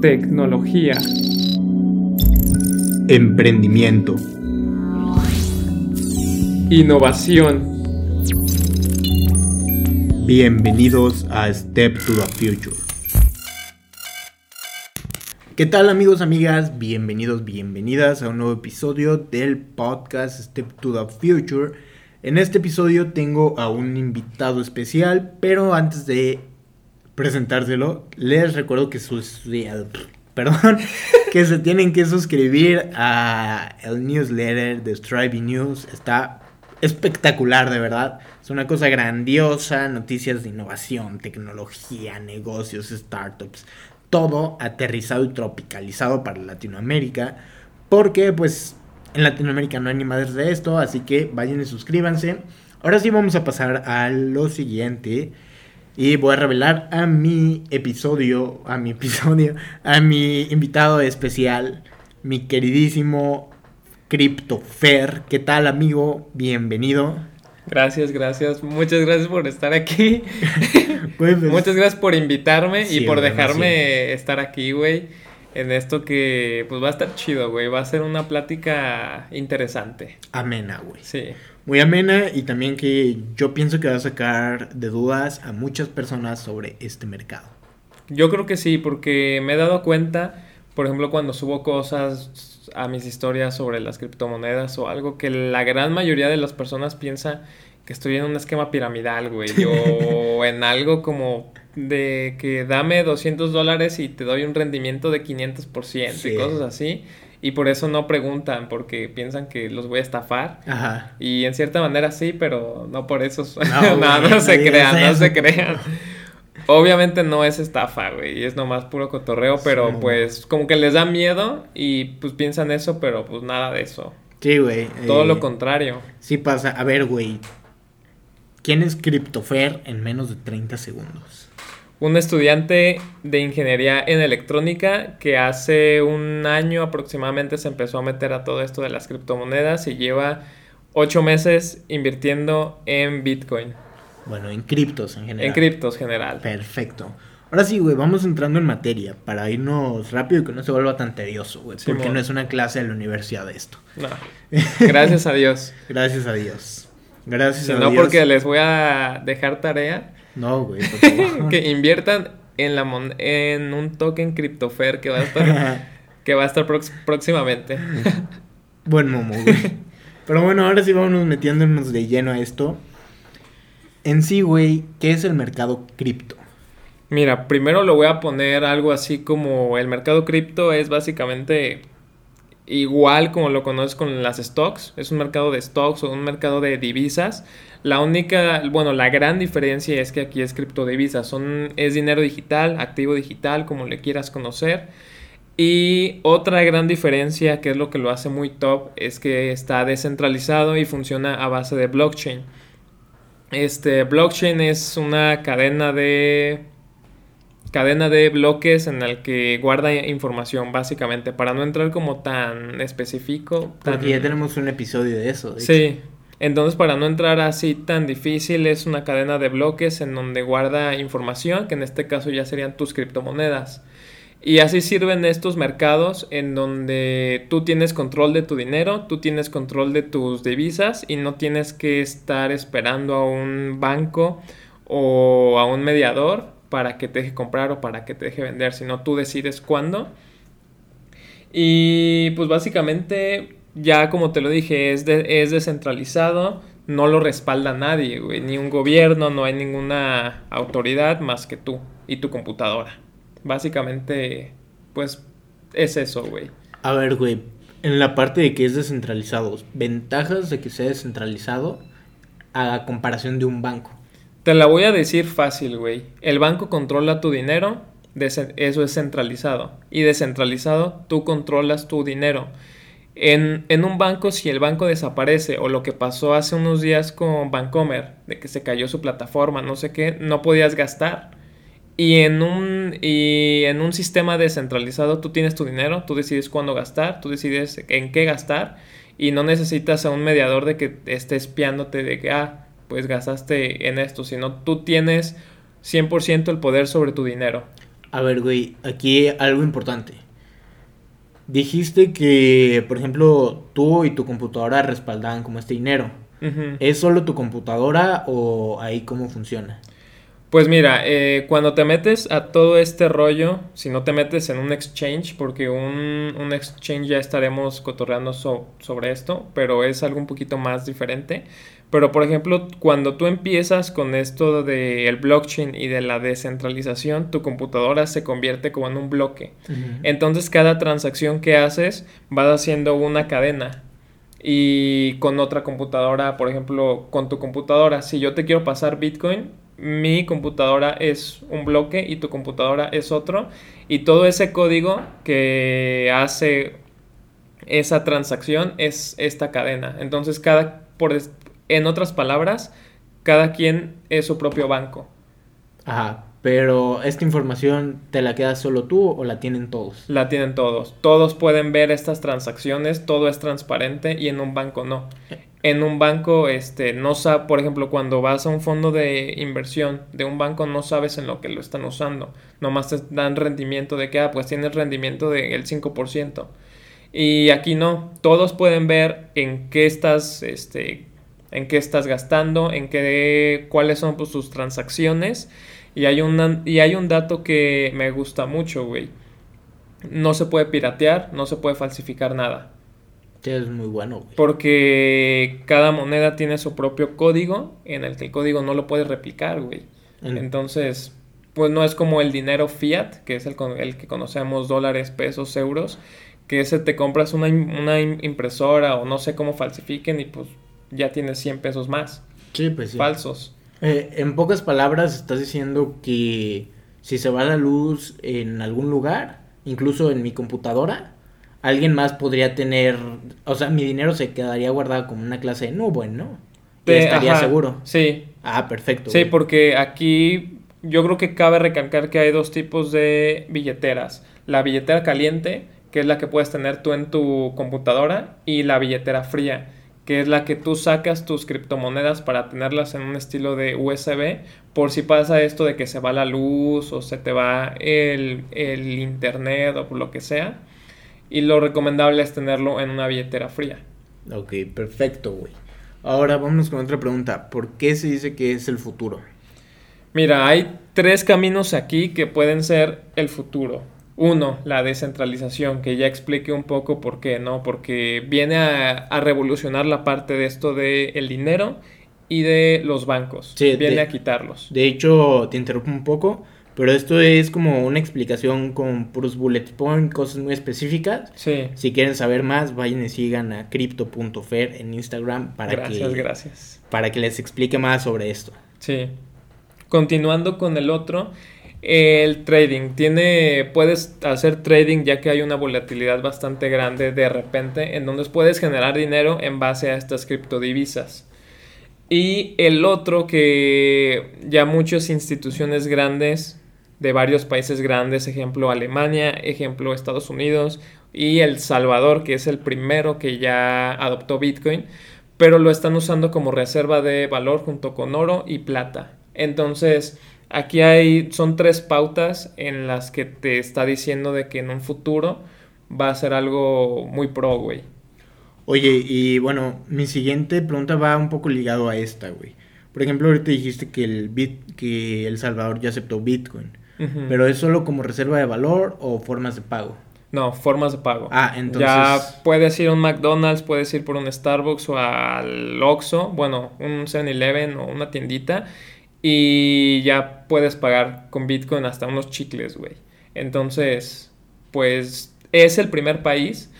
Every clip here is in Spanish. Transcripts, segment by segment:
tecnología, emprendimiento, innovación. Bienvenidos a Step to the Future. ¿Qué tal amigos, amigas? Bienvenidos, bienvenidas a un nuevo episodio del podcast Step to the Future. En este episodio tengo a un invitado especial, pero antes de presentárselo, les recuerdo que sus perdón, que se tienen que suscribir a newsletter de Striving News. Está espectacular, de verdad. Es una cosa grandiosa, noticias de innovación, tecnología, negocios, startups, todo aterrizado y tropicalizado para Latinoamérica. Porque pues en Latinoamérica no hay ni de esto, así que vayan y suscríbanse. Ahora sí vamos a pasar a lo siguiente. Y voy a revelar a mi episodio, a mi episodio, a mi invitado especial, mi queridísimo CryptoFair. ¿Qué tal, amigo? Bienvenido. Gracias, gracias. Muchas gracias por estar aquí. Pues, pues, Muchas gracias por invitarme y por dejarme estar aquí, güey. En esto que pues va a estar chido, güey. Va a ser una plática interesante. Amena, güey. Sí muy amena y también que yo pienso que va a sacar de dudas a muchas personas sobre este mercado. Yo creo que sí, porque me he dado cuenta, por ejemplo, cuando subo cosas a mis historias sobre las criptomonedas o algo, que la gran mayoría de las personas piensa que estoy en un esquema piramidal, güey, o en algo como de que dame 200 dólares y te doy un rendimiento de 500% y cosas así y por eso no preguntan, porque piensan que los voy a estafar. Ajá. Y en cierta manera sí, pero no por eso. No, no, se crean, no se crean. Obviamente no es estafa, güey, es nomás puro cotorreo, pero pues como que les da miedo y pues piensan eso, pero pues nada de eso. Sí, güey. Todo lo eh, contrario. Sí pasa. A ver, güey. ¿Quién es CryptoFair en menos de 30 segundos? Un estudiante de ingeniería en electrónica que hace un año aproximadamente se empezó a meter a todo esto de las criptomonedas y lleva ocho meses invirtiendo en Bitcoin. Bueno, en criptos en general. En criptos general. Perfecto. Ahora sí, güey, vamos entrando en materia para irnos rápido y que no se vuelva tan tedioso, güey. porque no es una clase de la universidad de esto. No. Gracias a Dios. Gracias a Dios. Gracias a Dios. No porque les voy a dejar tarea no, güey. que inviertan en la en un token CryptoFair que va a estar que va a estar próximamente. Buen momo, güey. Pero bueno, ahora sí vamos metiéndonos de lleno a esto. En sí, güey, ¿qué es el mercado cripto? Mira, primero lo voy a poner algo así como el mercado cripto es básicamente igual como lo conoces con las stocks, es un mercado de stocks o un mercado de divisas. La única, bueno, la gran diferencia es que aquí es criptodivisas, son es dinero digital, activo digital, como le quieras conocer. Y otra gran diferencia, que es lo que lo hace muy top, es que está descentralizado y funciona a base de blockchain. Este blockchain es una cadena de cadena de bloques en el que guarda información básicamente para no entrar como tan específico. Porque ya tenemos un episodio de eso. sí. Entonces para no entrar así tan difícil es una cadena de bloques en donde guarda información que en este caso ya serían tus criptomonedas. Y así sirven estos mercados en donde tú tienes control de tu dinero, tú tienes control de tus divisas y no tienes que estar esperando a un banco o a un mediador para que te deje comprar o para que te deje vender, sino tú decides cuándo. Y pues básicamente, ya como te lo dije, es, es descentralizado, no lo respalda nadie, ni un gobierno, no hay ninguna autoridad más que tú y tu computadora. Básicamente, pues es eso, güey. A ver, güey, en la parte de que es descentralizado, ventajas de que sea descentralizado a comparación de un banco. Te la voy a decir fácil, güey. El banco controla tu dinero, eso es centralizado. Y descentralizado, tú controlas tu dinero. En, en, un banco, si el banco desaparece, o lo que pasó hace unos días con Bancomer, de que se cayó su plataforma, no sé qué, no podías gastar. Y en un, y en un sistema descentralizado, tú tienes tu dinero, tú decides cuándo gastar, tú decides en qué gastar, y no necesitas a un mediador de que esté espiándote de que, ah, pues gastaste en esto, sino tú tienes 100% el poder sobre tu dinero. A ver, güey, aquí algo importante. Dijiste que, por ejemplo, tú y tu computadora respaldaban como este dinero. ¿Es solo tu computadora o ahí cómo funciona? Pues mira, eh, cuando te metes a todo este rollo, si no te metes en un exchange, porque un, un exchange ya estaremos cotorreando so- sobre esto, pero es algo un poquito más diferente. Pero por ejemplo, cuando tú empiezas con esto del blockchain y de la descentralización, tu computadora se convierte como en un bloque. Entonces cada transacción que haces vas haciendo una cadena. Y con otra computadora, por ejemplo, con tu computadora, si yo te quiero pasar Bitcoin, mi computadora es un bloque y tu computadora es otro. Y todo ese código que hace esa transacción es esta cadena. Entonces, cada, por, en otras palabras, cada quien es su propio banco. Ajá, pero esta información te la quedas solo tú o la tienen todos. La tienen todos. Todos pueden ver estas transacciones, todo es transparente y en un banco no. En un banco, este, no sabes, por ejemplo, cuando vas a un fondo de inversión de un banco, no sabes en lo que lo están usando. Nomás te dan rendimiento de que, ah, pues tienes rendimiento del 5%. Y aquí no, todos pueden ver en qué estás, este, en qué estás gastando, en qué, cuáles son pues, tus transacciones. Y hay, una, y hay un dato que me gusta mucho, güey. No se puede piratear, no se puede falsificar nada. Es muy bueno, güey. Porque cada moneda tiene su propio código en el que el código no lo puedes replicar, güey. En- Entonces, pues no es como el dinero fiat, que es el, con- el que conocemos dólares, pesos, euros, que ese te compras una, una im- impresora o no sé cómo falsifiquen y pues ya tienes 100 pesos más Sí, pues sí. falsos. Eh, en pocas palabras, estás diciendo que si se va la luz en algún lugar, incluso en mi computadora, alguien más podría tener, o sea, mi dinero se quedaría guardado como una clase de nube, ¿no? Te- estaría ajá, seguro. Sí, Ah, perfecto. Sí, güey. porque aquí yo creo que cabe recalcar que hay dos tipos de billeteras. La billetera caliente, que es la que puedes tener tú en tu computadora, y la billetera fría, que es la que tú sacas tus criptomonedas para tenerlas en un estilo de USB, por si pasa esto de que se va la luz o se te va el, el internet o por lo que sea. Y lo recomendable es tenerlo en una billetera fría. Ok, perfecto, güey. Ahora vámonos con otra pregunta. ¿Por qué se dice que es el futuro? Mira, hay tres caminos aquí que pueden ser el futuro. Uno, la descentralización, que ya expliqué un poco por qué, ¿no? Porque viene a, a revolucionar la parte de esto del dinero y de los bancos. Sí, viene de- a quitarlos. De hecho, te interrumpo un poco, pero esto es como una explicación con puros bullet point, cosas muy específicas. Sí, Si quieren saber más, vayan y sigan a crypto.fer en Instagram para gracias, que gracias. para que les explique más sobre esto. Sí. Continuando con el otro, el trading. Tiene, puedes hacer trading ya que hay una volatilidad bastante grande de repente, en donde puedes generar dinero en base a estas criptodivisas. Y el otro que ya muchas instituciones grandes de varios países grandes, ejemplo Alemania, ejemplo Estados Unidos y El Salvador, que es el primero que ya adoptó Bitcoin, pero lo están usando como reserva de valor junto con oro y plata. Entonces, aquí hay, son tres pautas en las que te está diciendo de que en un futuro va a ser algo muy pro, güey. Oye, y bueno, mi siguiente pregunta va un poco ligado a esta, güey. Por ejemplo, ahorita dijiste que el bit, que El Salvador ya aceptó Bitcoin, pero es solo como reserva de valor o formas de pago. No, formas de pago. Ah, entonces Ya puedes ir a un McDonald's, puedes ir por un Starbucks o al Oxxo, bueno, un 7-Eleven o una tiendita y ya puedes pagar con Bitcoin hasta unos chicles, güey. Entonces, pues es el primer país.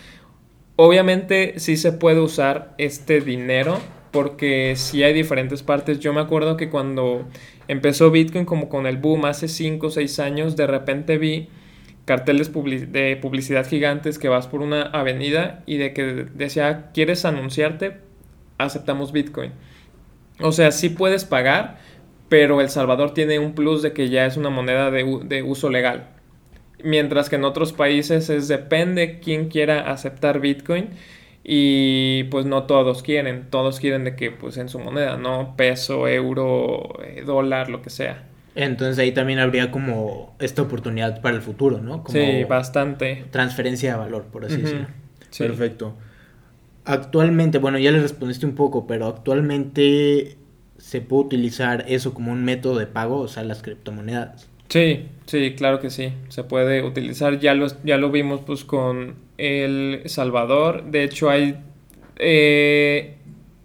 Obviamente sí se puede usar este dinero porque sí hay diferentes partes. Yo me acuerdo que cuando empezó Bitcoin como con el boom hace 5 o 6 años, de repente vi carteles de publicidad gigantes que vas por una avenida y de que decía, ¿quieres anunciarte? Aceptamos Bitcoin. O sea, sí puedes pagar, pero El Salvador tiene un plus de que ya es una moneda de, uso legal. Mientras que en otros países es depende quién quiera aceptar Bitcoin y pues no todos quieren, todos quieren de que pues en su moneda, no peso, euro, eh, dólar, lo que sea. Entonces ahí también habría como esta oportunidad para el futuro, ¿no? Como sí, bastante. Transferencia de valor, por así decirlo. sí. Perfecto. Actualmente, bueno, ya le respondiste un poco, pero actualmente se puede utilizar eso como un método de pago, o sea, las criptomonedas. Sí, sí, claro que sí. Se puede utilizar. Ya lo, ya lo vimos pues con El Salvador. De hecho, hay. eh,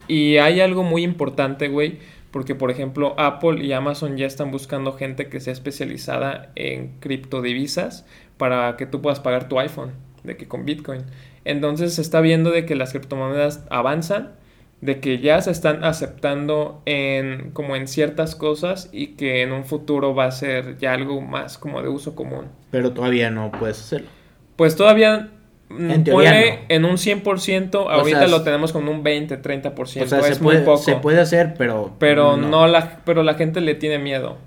y hay algo muy importante, güey. Porque, por ejemplo, Apple y Amazon ya están buscando gente que sea especializada en criptodivisas para que tú puedas pagar tu iPhone, de que con Bitcoin. Entonces se está viendo de que las criptomonedas avanzan, de que ya se están aceptando en como en ciertas cosas y que en un futuro va a ser ya algo más como de uso común. Pero todavía no puedes hacerlo. Pues todavía En no. en un 100%, ahorita sea, lo tenemos con un 20, 30%, O sea, es se muy puede, poco. se puede hacer, pero... pero no. la pero la gente le tiene miedo.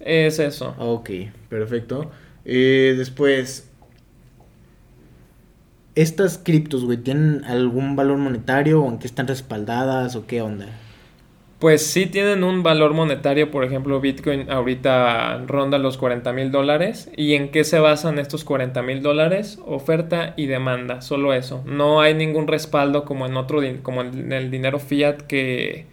Es eso. Ok, perfecto. Eh, después, ¿estas criptos, güey, tienen algún valor monetario o en qué están respaldadas o qué onda? Pues sí tienen un valor monetario, por ejemplo, Bitcoin ahorita ronda los 40 mil dólares. ¿Y en qué se basan estos 40 mil dólares? Oferta y demanda, solo eso. No hay ningún respaldo como en otro, como en el dinero fiat que,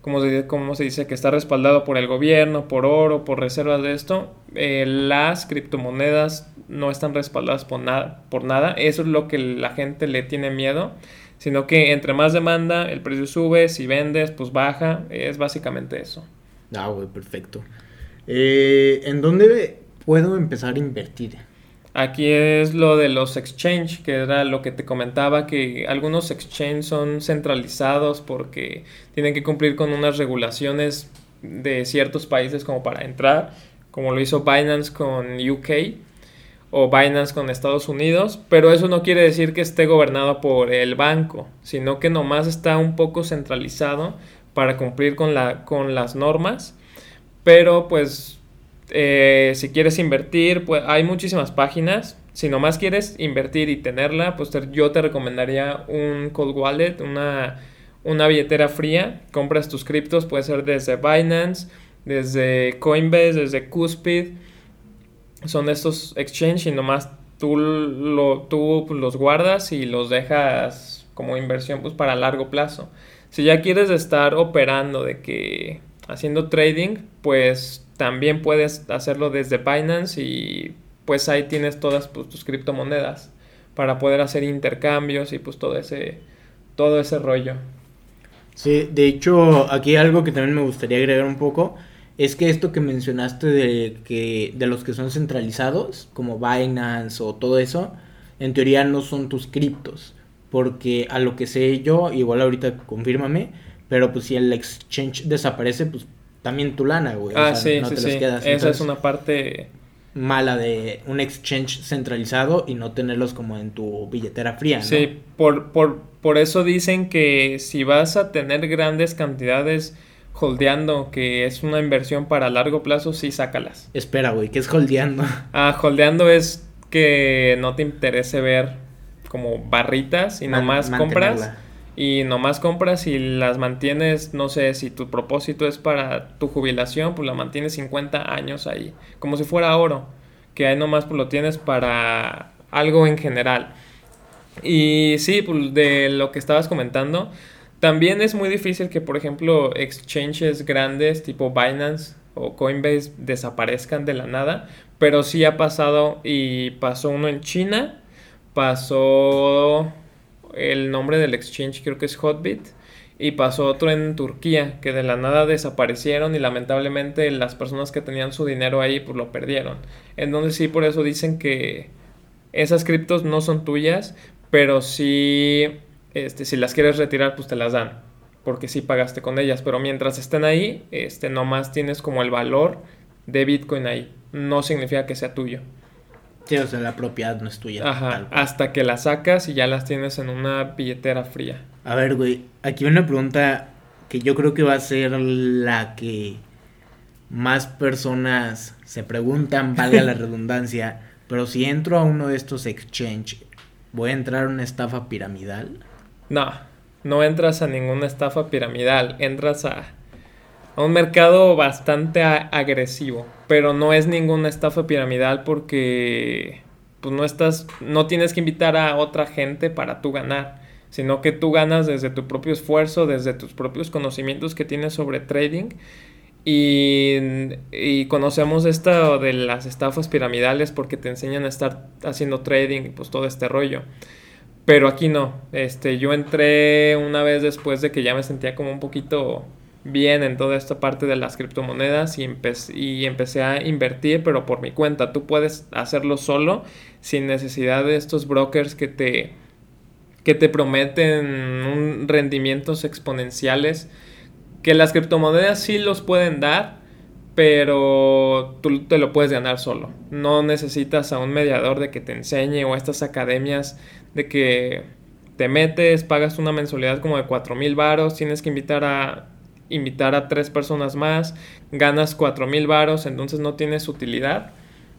como se, como se dice, que está respaldado por el gobierno, por oro, por reservas de esto. Eh, las criptomonedas no están respaldadas por nada, por nada. Eso es lo que la gente le tiene miedo sino que entre más demanda, el precio sube, si vendes, pues baja, es básicamente eso. Ah, güey, perfecto. Eh, ¿En dónde puedo empezar a invertir? Aquí es lo de los exchange, que era lo que te comentaba, que algunos exchange son centralizados porque tienen que cumplir con unas regulaciones de ciertos países como para entrar, como lo hizo Binance con UK o Binance con Estados Unidos, pero eso no quiere decir que esté gobernado por el banco, sino que nomás está un poco centralizado para cumplir con, la, con las normas, pero pues eh, si quieres invertir, pues hay muchísimas páginas. Si nomás quieres invertir y tenerla, pues yo te recomendaría un cold wallet, una, una billetera fría. Compras tus criptos, puede ser desde Binance, desde Coinbase, desde Cuspid. Son estos exchange y nomás tú, lo, tú pues, los guardas y los dejas como inversión pues para largo plazo. Si ya quieres estar operando de que haciendo trading, pues también puedes hacerlo desde Binance y pues ahí tienes todas pues, tus criptomonedas para poder hacer intercambios y pues todo ese todo ese rollo. Sí, de hecho, aquí algo que también me gustaría agregar un poco es que esto que mencionaste de que de los que son centralizados, como Binance o todo eso, en teoría no son tus criptos, porque a lo que sé yo, igual ahorita confírmame, pero pues si el exchange desaparece, pues también tu lana, güey. o Ah, sea, sí, no sí, te sí. quedas. Esa es una parte mala de un exchange centralizado y no tenerlos como en tu billetera fría, ¿no? Sí, por, por, por eso dicen que si vas a tener grandes cantidades holdeando, que es una inversión para largo plazo, sí sácalas. Espera, güey, que es holdeando. Ah, holdeando es que no te interese ver como barritas y Man- nomás compras. Y nomás compras y las mantienes, no sé, si tu propósito es para tu jubilación, pues la mantienes 50 años ahí, como si fuera oro, que ahí nomás pues lo tienes para algo en general. Y sí, pues de lo que estabas comentando, también es muy difícil que, por ejemplo, exchanges grandes tipo Binance o Coinbase desaparezcan de la nada, pero sí ha pasado y pasó uno en China, pasó el nombre del exchange creo que es Hotbit y pasó otro en Turquía que de la nada desaparecieron y lamentablemente las personas que tenían su dinero ahí pues lo perdieron. Entonces sí por eso dicen que esas criptos no son tuyas, pero sí este si las quieres retirar pues te las dan, porque sí pagaste con ellas, pero mientras estén ahí, este nomás tienes como el valor de Bitcoin ahí. No significa que sea tuyo. Sí, o sea, la propiedad no es tuya. Ajá, hasta que las sacas y ya las tienes en una billetera fría. A ver, güey, aquí una pregunta que yo creo que va a ser la que más personas se preguntan, valga la redundancia, pero si entro a uno de estos exchange, ¿voy a entrar a una estafa piramidal? No, no entras a ninguna estafa piramidal, entras a, a un mercado bastante agresivo, pero no es ninguna estafa piramidal porque pues no estás no tienes que invitar a otra gente para tú ganar, sino que tú ganas desde tu propio esfuerzo, desde tus propios conocimientos que tienes sobre trading. Y, y, conocemos esto de las estafas piramidales porque te enseñan a estar haciendo trading, pues todo este rollo. Pero aquí no. Este, yo entré una vez después de que ya me sentía como un poquito bien en toda esta parte de las criptomonedas y, y empecé a invertir, pero por mi cuenta. Tú puedes hacerlo solo, sin necesidad de estos brokers que te, que te prometen rendimientos exponenciales. Que las criptomonedas sí los pueden dar, pero tú te lo puedes ganar solo. No necesitas a un mediador de que te enseñe o estas academias de que te metes, pagas una mensualidad como de 4 mil varos, tienes que invitar a invitar a tres personas más, ganas 4 mil varos, entonces no tienes utilidad.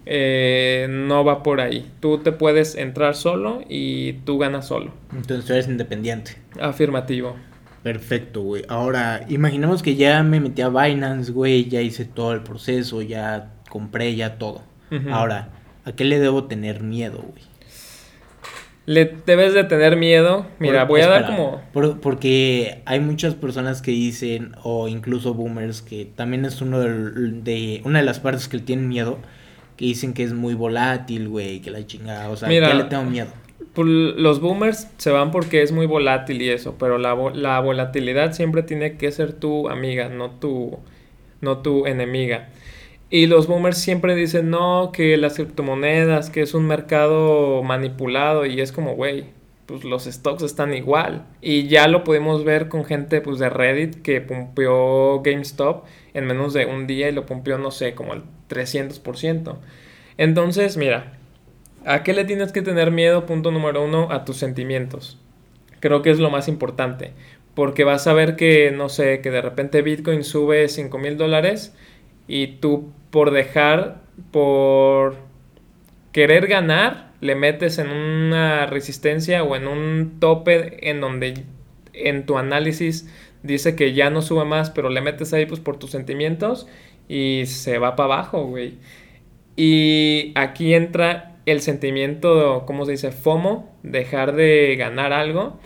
Eh, no va por ahí. Tú te puedes entrar solo y tú ganas solo. Entonces tú eres independiente. Afirmativo. Perfecto, güey. Ahora, imaginemos que ya me metí a Binance, güey, ya hice todo el proceso, ya compré ya todo. Ahora, ¿a qué le debo tener miedo, güey? Le debes de tener miedo. Mira, voy a dar como... porque hay muchas personas que dicen, o incluso boomers, que también es uno de, una de las partes que le tienen miedo, que dicen que es muy volátil, güey, que la chingada. O sea, ¿qué le tengo miedo? Pues, los boomers se van porque es muy volátil y eso, pero la, la volatilidad siempre tiene que ser tu amiga, no tu, no tu enemiga. Y los boomers siempre dicen, no, que las criptomonedas, que es un mercado manipulado y es como, güey, pues los stocks están igual. Y ya lo pudimos ver con gente pues de Reddit que pumpeó GameStop en menos de un día y lo pumpeó, no sé, como el 300%. Entonces, mira, ¿a qué le tienes que tener miedo? Punto número uno, a tus sentimientos. Creo que es lo más importante. Porque vas a ver que, no sé, que de repente Bitcoin sube 5 mil dólares y tú por dejar, por querer ganar, le metes en una resistencia o en un tope en donde en tu análisis dice que ya no sube más, pero le metes ahí pues por tus sentimientos y se va para abajo, güey. Y aquí entra el sentimiento, ¿cómo se dice? FOMO, dejar de ganar algo.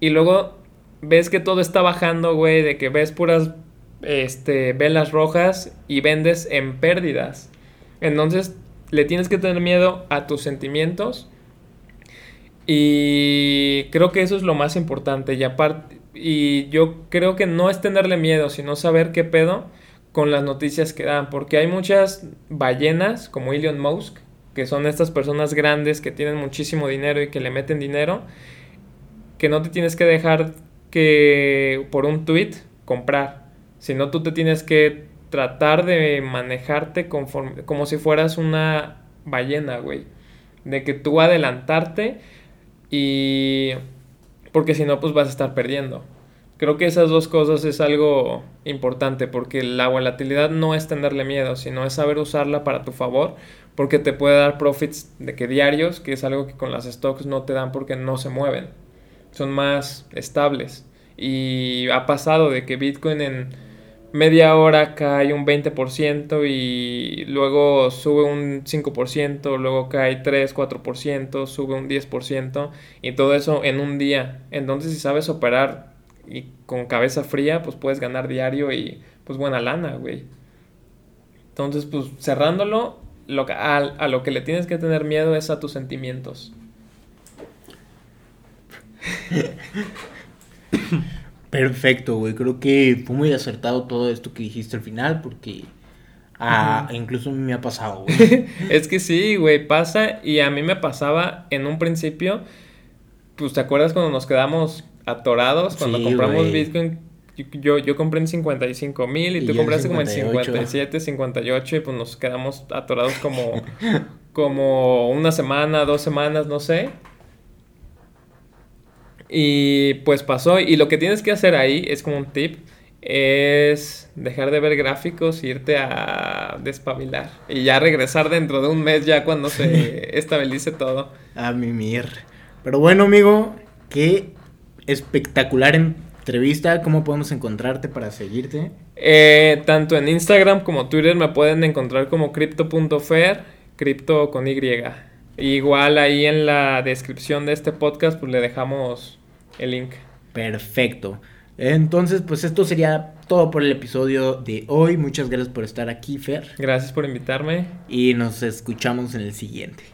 Y luego ves que todo está bajando, güey, de que ves puras este, velas rojas y vendes en pérdidas. Entonces le tienes que tener miedo a tus sentimientos. Y creo que eso es lo más importante. Y aparte, y yo creo que no es tenerle miedo, sino saber qué pedo con las noticias que dan. Porque hay muchas ballenas, como Elon Musk, que son estas personas grandes que tienen muchísimo dinero y que le meten dinero, que no te tienes que dejar que por un tweet comprar. Sino tú te tienes que tratar de manejarte conforme, como si fueras una ballena, güey. De que tú adelantarte y... Porque si no, pues vas a estar perdiendo. Creo que esas dos cosas es algo importante porque la volatilidad no es tenerle miedo, sino es saber usarla para tu favor porque te puede dar profits de que diarios, que es algo que con las stocks no te dan porque no se mueven. Son más estables. Y ha pasado de que Bitcoin en media hora cae un 20% y luego sube un 5%, luego cae 3, 4%, sube un 10% y todo eso en un día. Entonces si sabes operar y con cabeza fría, pues puedes ganar diario y pues buena lana, güey. Entonces, pues cerrándolo, lo a, a lo que le tienes que tener miedo es a tus sentimientos. Perfecto, güey. Creo que fue muy acertado todo esto que dijiste al final porque ah, incluso me ha pasado, güey. es que sí, güey, pasa y a mí me pasaba en un principio, pues te acuerdas cuando nos quedamos atorados, cuando compramos Bitcoin, yo, yo compré en 55 mil y, tú compraste como en 57, 58 y pues nos quedamos atorados como, como una semana, dos semanas, no sé. Y pues pasó. Y lo que tienes que hacer ahí es como un tip. Es dejar de ver gráficos e irte a despabilar. Y ya regresar dentro de un mes ya cuando se estabilice todo. A mimir. Pero bueno, amigo, qué espectacular entrevista. ¿Cómo podemos encontrarte para seguirte? Eh, tanto en Instagram como Twitter me pueden encontrar como crypto.fer, cripto con Y. Igual ahí en la descripción de este podcast pues le dejamos el link. Perfecto. Entonces, pues esto sería todo por el episodio de hoy. Muchas gracias por estar aquí, Fer. Gracias por invitarme. Y nos escuchamos en el siguiente.